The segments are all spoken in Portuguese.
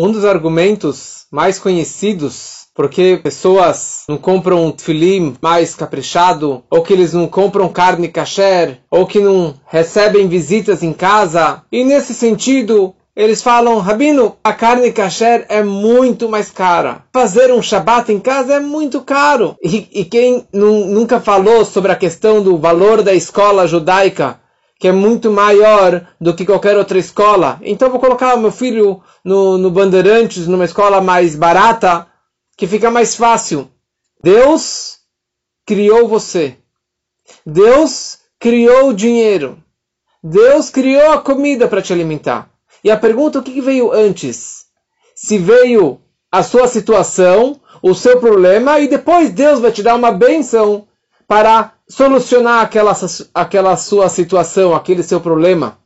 Um dos argumentos mais conhecidos porque pessoas não compram um tefilim mais caprichado, ou que eles não compram carne kasher, ou que não recebem visitas em casa. E nesse sentido, eles falam, Rabino, a carne kasher é muito mais cara. Fazer um Shabat em casa é muito caro. E, e quem nunca falou sobre a questão do valor da escola judaica, que é muito maior do que qualquer outra escola. Então vou colocar meu filho no, no Bandeirantes, numa escola mais barata, que fica mais fácil. Deus criou você. Deus criou o dinheiro. Deus criou a comida para te alimentar. E a pergunta, o que veio antes? Se veio a sua situação, o seu problema, e depois Deus vai te dar uma benção para solucionar aquela, aquela sua situação, aquele seu problema,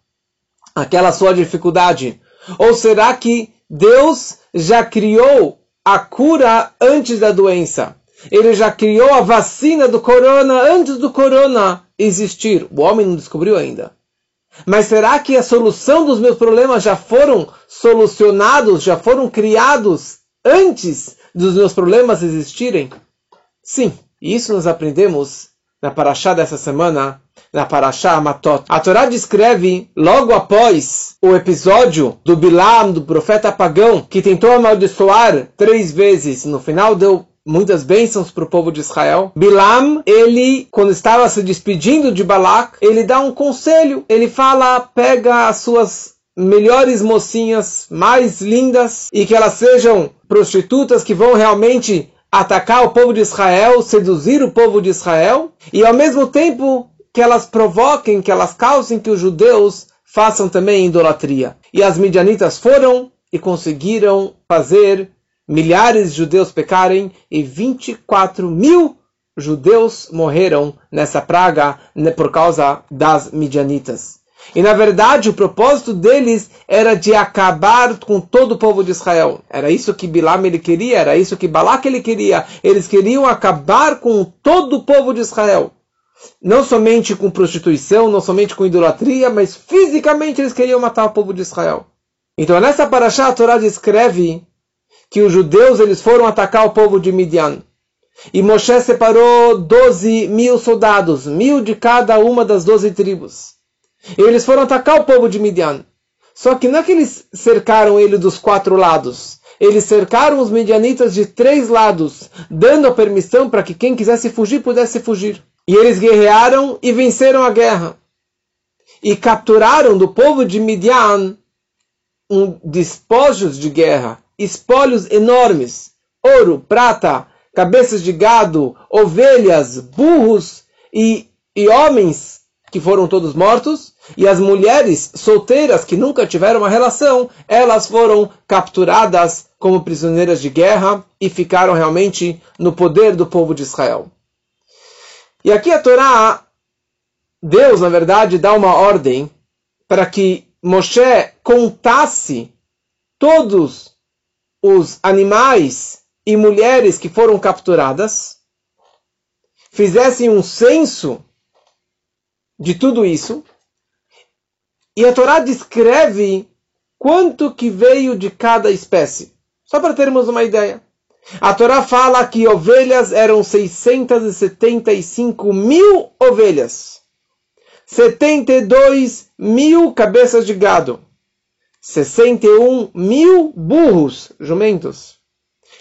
aquela sua dificuldade? Ou será que Deus já criou a cura antes da doença? Ele já criou a vacina do corona antes do corona existir. O homem não descobriu ainda. Mas será que a solução dos meus problemas já foram solucionados, já foram criados antes dos meus problemas existirem? Sim, isso nós aprendemos na Paraxá dessa semana, na Paraxá Matot. A Torá descreve, logo após o episódio do Bilam, do profeta pagão, que tentou amaldiçoar três vezes, no final deu muitas bênçãos para o povo de Israel. Bilam, ele, quando estava se despedindo de Balak, ele dá um conselho. Ele fala, pega as suas melhores mocinhas, mais lindas, e que elas sejam prostitutas que vão realmente atacar o povo de Israel, seduzir o povo de Israel, e ao mesmo tempo que elas provoquem, que elas causem que os judeus façam também idolatria. E as midianitas foram e conseguiram fazer milhares de judeus pecarem e 24 mil judeus morreram nessa praga né, por causa das midianitas. E na verdade o propósito deles era de acabar com todo o povo de Israel. Era isso que Bilam ele queria, era isso que Balak ele queria. Eles queriam acabar com todo o povo de Israel. Não somente com prostituição, não somente com idolatria, mas fisicamente eles queriam matar o povo de Israel. Então nessa paraxá a Torá descreve que os judeus eles foram atacar o povo de Midian. E Moshe separou 12 mil soldados, mil de cada uma das 12 tribos. E eles foram atacar o povo de Midian. Só que não é que eles cercaram ele dos quatro lados. Eles cercaram os midianitas de três lados, dando a permissão para que quem quisesse fugir pudesse fugir. E eles guerrearam e venceram a guerra. E capturaram do povo de Midian um despojos de guerra, espólios enormes, ouro, prata, cabeças de gado, ovelhas, burros e, e homens que foram todos mortos, e as mulheres solteiras que nunca tiveram uma relação, elas foram capturadas como prisioneiras de guerra e ficaram realmente no poder do povo de Israel. E aqui a Torá, Deus, na verdade, dá uma ordem para que Moshe contasse todos os animais e mulheres que foram capturadas, fizessem um censo de tudo isso, e a Torá descreve quanto que veio de cada espécie. Só para termos uma ideia. A Torá fala que ovelhas eram 675 mil ovelhas, 72 mil cabeças de gado, 61 mil burros, jumentos,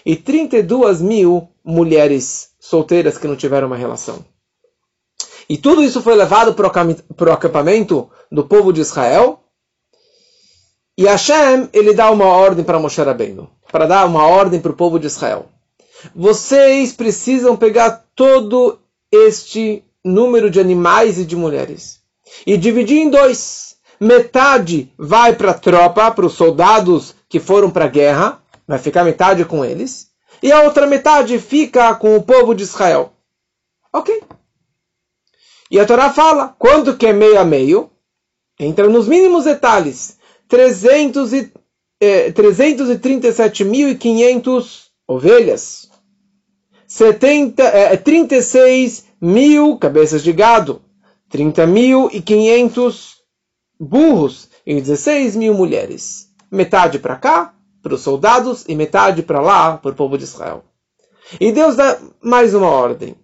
e 32 mil mulheres solteiras que não tiveram uma relação. E tudo isso foi levado para o acampamento do povo de Israel. E Hashem, ele dá uma ordem para Moshe Rabbeinu, para dar uma ordem para o povo de Israel. Vocês precisam pegar todo este número de animais e de mulheres e dividir em dois. Metade vai para a tropa, para os soldados que foram para a guerra, vai ficar metade com eles, e a outra metade fica com o povo de Israel. Ok. E a Torá fala, quanto que é meio a meio? Entra nos mínimos detalhes. 300 e, eh, 337.500 ovelhas. 70, eh, 36 mil cabeças de gado. 30.500 burros e 16 mil mulheres. Metade para cá, para os soldados e metade para lá, para o povo de Israel. E Deus dá mais uma ordem.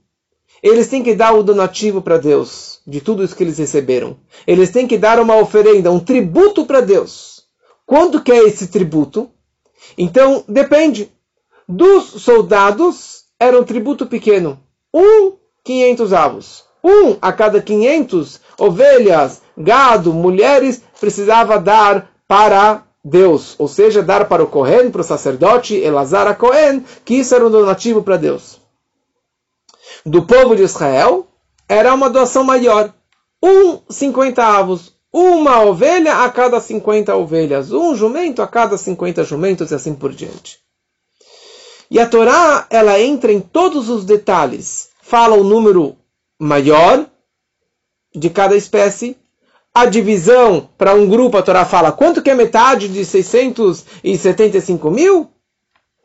Eles têm que dar o donativo para Deus, de tudo isso que eles receberam. Eles têm que dar uma oferenda, um tributo para Deus. Quanto que é esse tributo? Então, depende. Dos soldados, era um tributo pequeno. Um, 500 avos. Um a cada 500 ovelhas, gado, mulheres, precisava dar para Deus, ou seja, dar para o Cohen, para o sacerdote Elazar a Cohen, que isso era um donativo para Deus. Do povo de Israel, era uma doação maior. Um 50 avos, uma ovelha a cada 50 ovelhas, um jumento a cada 50 jumentos e assim por diante. E a Torá, ela entra em todos os detalhes. Fala o número maior de cada espécie, a divisão para um grupo, a Torá fala quanto que é metade de 675 mil?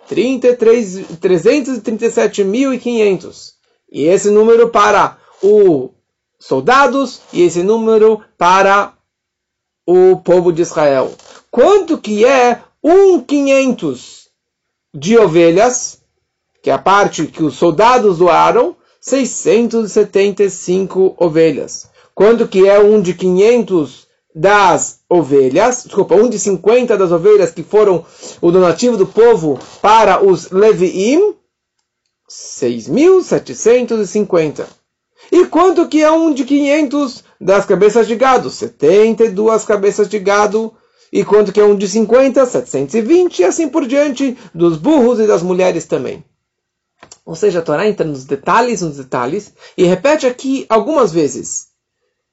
337.500. E esse número para os soldados e esse número para o povo de Israel. Quanto que é um quinhentos de ovelhas, que é a parte que os soldados doaram, 675 ovelhas. Quando que é um de 500 das ovelhas, desculpa, um de 50 das ovelhas que foram o donativo do povo para os Leviim, 6.750. E quanto que é um de 500 das cabeças de gado? 72 cabeças de gado. E quanto que é um de 50? 720 e assim por diante, dos burros e das mulheres também. Ou seja, a Torá entra nos detalhes, nos detalhes, e repete aqui algumas vezes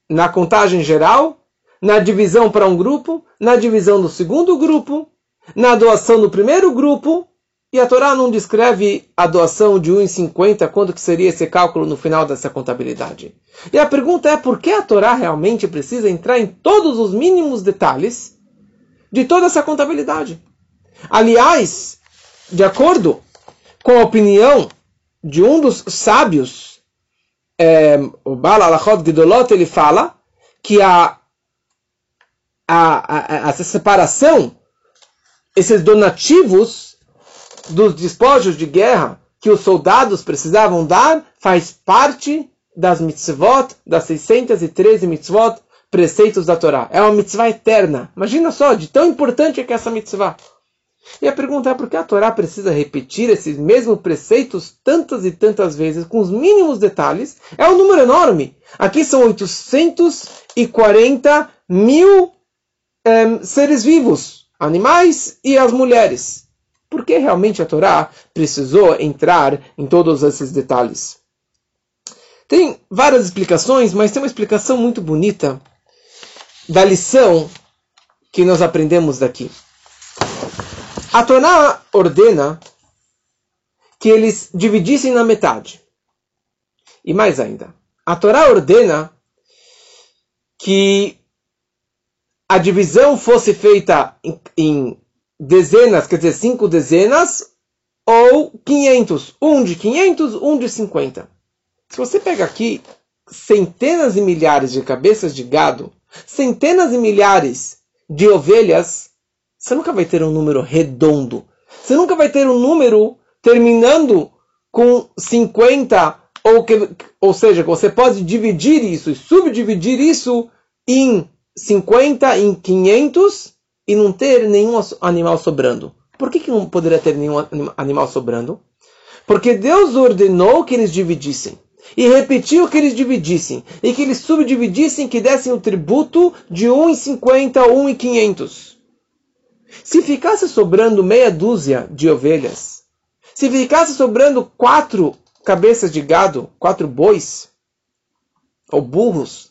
na contagem geral, na divisão para um grupo, na divisão do segundo grupo, na doação do primeiro grupo, e a Torá não descreve a doação de 1,50, quando que seria esse cálculo no final dessa contabilidade. E a pergunta é por que a Torá realmente precisa entrar em todos os mínimos detalhes de toda essa contabilidade. Aliás, de acordo com a opinião de um dos sábios é, o Bala Alachot Gidolot, ele fala que a, a, a, essa separação, esses donativos dos despojos de guerra que os soldados precisavam dar, faz parte das mitzvot, das 613 mitzvot, preceitos da Torá. É uma mitzvah eterna. Imagina só, de tão importante é que é essa mitzvah. E a pergunta é por que a Torá precisa repetir esses mesmos preceitos tantas e tantas vezes, com os mínimos detalhes? É um número enorme. Aqui são 840 mil um, seres vivos, animais e as mulheres. Por que realmente a Torá precisou entrar em todos esses detalhes? Tem várias explicações, mas tem uma explicação muito bonita da lição que nós aprendemos daqui. A Torá ordena que eles dividissem na metade. E mais ainda, a Torá ordena que a divisão fosse feita em, em dezenas, quer dizer, cinco dezenas, ou 500. Um de 500, um de 50. Se você pega aqui centenas e milhares de cabeças de gado, centenas e milhares de ovelhas, você nunca vai ter um número redondo. Você nunca vai ter um número terminando com 50, ou, que, ou seja, você pode dividir isso e subdividir isso em 50, em 500 e não ter nenhum animal sobrando. Por que, que não poderia ter nenhum animal sobrando? Porque Deus ordenou que eles dividissem. E repetiu que eles dividissem. E que eles subdividissem, que dessem o tributo de 1 em 50, 1 em 500. Se ficasse sobrando meia dúzia de ovelhas, se ficasse sobrando quatro cabeças de gado, quatro bois, ou burros,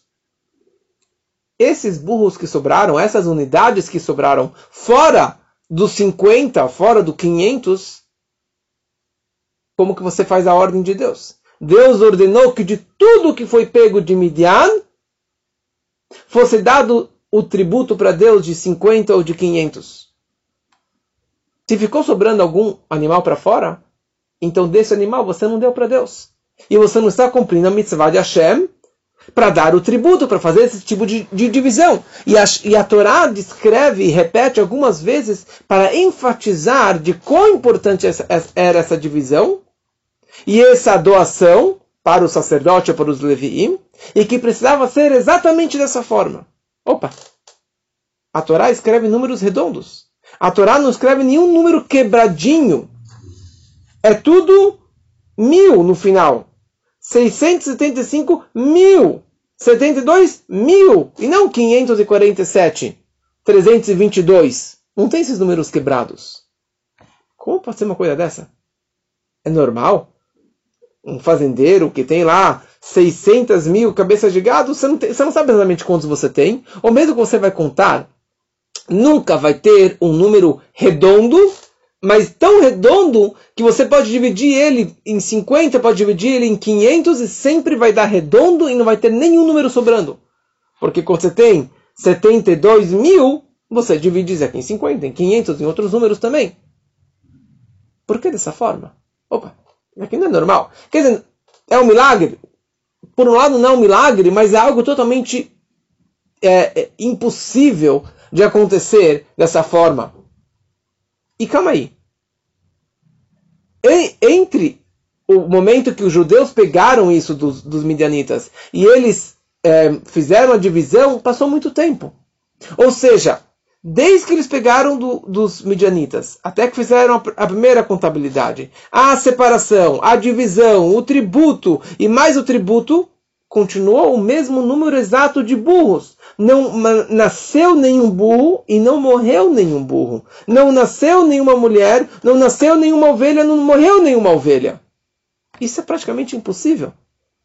esses burros que sobraram, essas unidades que sobraram, fora dos 50, fora do 500, como que você faz a ordem de Deus? Deus ordenou que de tudo que foi pego de Midian, fosse dado o tributo para Deus de 50 ou de 500. Se ficou sobrando algum animal para fora, então desse animal você não deu para Deus. E você não está cumprindo a mitzvah de Hashem para dar o tributo, para fazer esse tipo de, de divisão. E a, e a Torá descreve e repete algumas vezes para enfatizar de quão importante essa, era essa divisão e essa doação para o sacerdote ou para os leviim, e que precisava ser exatamente dessa forma. Opa! A Torá escreve números redondos. A Torá não escreve nenhum número quebradinho. É tudo mil no final. 675 mil. 72 mil. E não 547. 322. Não tem esses números quebrados. Como pode ser uma coisa dessa? É normal? Um fazendeiro que tem lá 600 mil cabeças de gado, você não, tem, você não sabe exatamente quantos você tem. Ou mesmo que você vai contar, nunca vai ter um número redondo mas tão redondo que você pode dividir ele em 50, pode dividir ele em 500 e sempre vai dar redondo e não vai ter nenhum número sobrando. Porque quando você tem 72 mil, você divide isso aqui em 50, em 500, em outros números também. Por que dessa forma? Opa, aqui não é normal. Quer dizer, é um milagre? Por um lado não é um milagre, mas é algo totalmente é, é, impossível de acontecer dessa forma. E calma aí entre o momento que os judeus pegaram isso dos, dos midianitas e eles é, fizeram a divisão, passou muito tempo. Ou seja, desde que eles pegaram do, dos midianitas até que fizeram a, a, primeira contabilidade, a separação, a divisão, o tributo e mais o tributo, continuou o mesmo número exato de burros não nasceu nenhum burro e não morreu nenhum burro. Não nasceu nenhuma mulher, não nasceu nenhuma ovelha, não morreu nenhuma ovelha. Isso é praticamente impossível.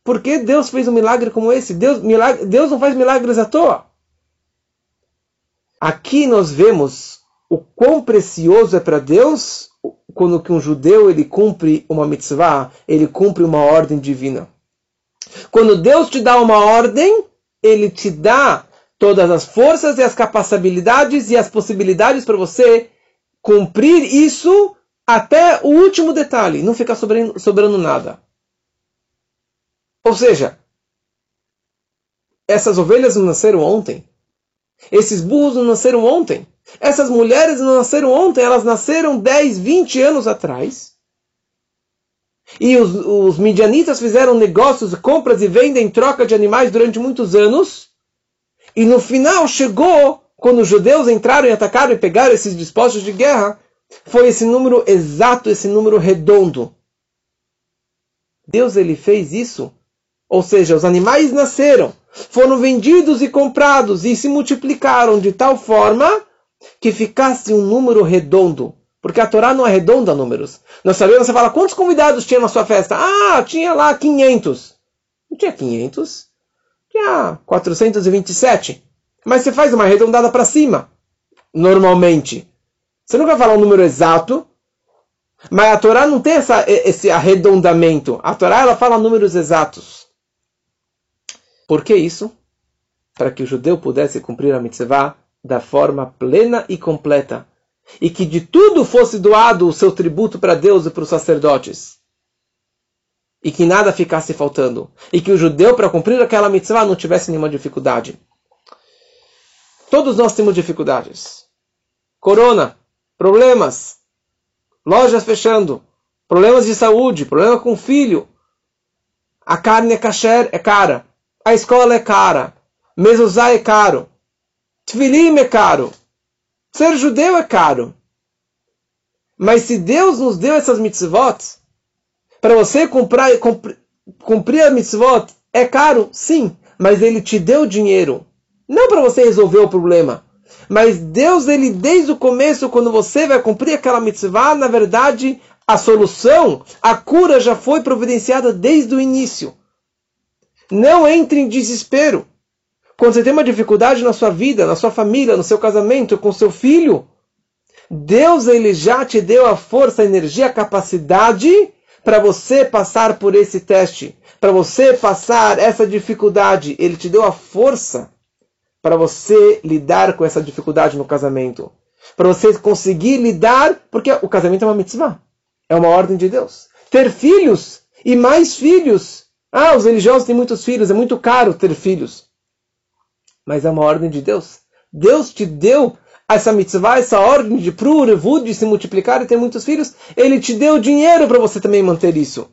Por que Deus fez um milagre como esse? Deus, milagre, Deus não faz milagres à toa. Aqui nós vemos o quão precioso é para Deus quando que um judeu ele cumpre uma mitzvah, ele cumpre uma ordem divina. Quando Deus te dá uma ordem, ele te dá todas as forças e as capacidades e as possibilidades para você cumprir isso até o último detalhe, não ficar sobrando, sobrando nada. Ou seja, essas ovelhas não nasceram ontem. Esses burros não nasceram ontem. Essas mulheres não nasceram ontem, elas nasceram 10, 20 anos atrás. E os, os midianitas fizeram negócios, compras e vendas em troca de animais durante muitos anos. E no final chegou, quando os judeus entraram e atacaram e pegaram esses dispostos de guerra, foi esse número exato, esse número redondo. Deus ele fez isso. Ou seja, os animais nasceram, foram vendidos e comprados e se multiplicaram de tal forma que ficasse um número redondo. Porque a Torá não arredonda números. Nós sabemos, você fala, quantos convidados tinha na sua festa? Ah, tinha lá 500. Não tinha 500 tinha 427. Mas você faz uma arredondada para cima, normalmente. Você nunca vai falar um número exato, mas a Torá não tem essa, esse arredondamento. A Torá ela fala números exatos. Por que isso? Para que o judeu pudesse cumprir a mitzvah da forma plena e completa. E que de tudo fosse doado o seu tributo para Deus e para os sacerdotes e que nada ficasse faltando, e que o judeu, para cumprir aquela mitzvah, não tivesse nenhuma dificuldade. Todos nós temos dificuldades. Corona, problemas, lojas fechando, problemas de saúde, problema com o filho. A carne é kasher, é cara. A escola é cara. Mezuzá é caro. Tfilim é caro. Ser judeu é caro. Mas se Deus nos deu essas mitzvot, para você comprar, cumprir, cumprir a mitzvot é caro? Sim, mas ele te deu dinheiro. Não para você resolver o problema. Mas Deus, ele desde o começo, quando você vai cumprir aquela mitzvah, na verdade, a solução, a cura já foi providenciada desde o início. Não entre em desespero. Quando você tem uma dificuldade na sua vida, na sua família, no seu casamento, com seu filho, Deus ele já te deu a força, a energia, a capacidade para você passar por esse teste, para você passar essa dificuldade. Ele te deu a força para você lidar com essa dificuldade no casamento. Para você conseguir lidar, porque o casamento é uma mitzvah, é uma ordem de Deus. Ter filhos e mais filhos Ah, os religiosos têm muitos filhos, é muito caro ter filhos. Mas é uma ordem de Deus. Deus te deu essa mitzvah, essa ordem de prurevud, de se multiplicar e ter muitos filhos. Ele te deu dinheiro para você também manter isso.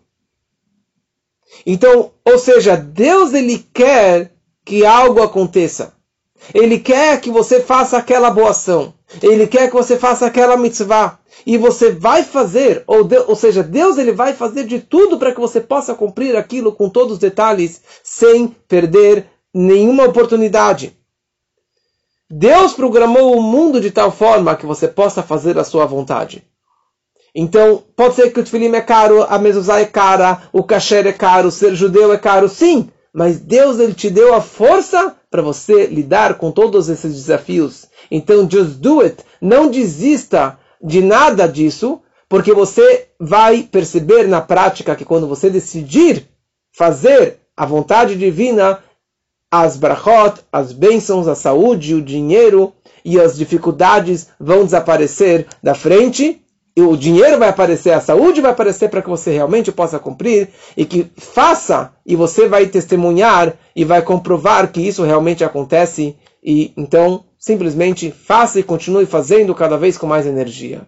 Então, ou seja, Deus ele quer que algo aconteça. Ele quer que você faça aquela boa ação. Ele quer que você faça aquela mitzvah. E você vai fazer, ou, ou seja, Deus ele vai fazer de tudo para que você possa cumprir aquilo com todos os detalhes, sem perder nenhuma oportunidade. Deus programou o mundo de tal forma que você possa fazer a sua vontade. Então, pode ser que o tefilim é caro, a mezuzá é cara, o kasher é caro, ser judeu é caro, sim. Mas Deus ele te deu a força para você lidar com todos esses desafios. Então, just do it. Não desista de nada disso, porque você vai perceber na prática que quando você decidir fazer a vontade divina, as brachot, as bênçãos, a saúde, o dinheiro e as dificuldades vão desaparecer da frente o dinheiro vai aparecer, a saúde vai aparecer para que você realmente possa cumprir e que faça e você vai testemunhar e vai comprovar que isso realmente acontece e então simplesmente faça e continue fazendo cada vez com mais energia.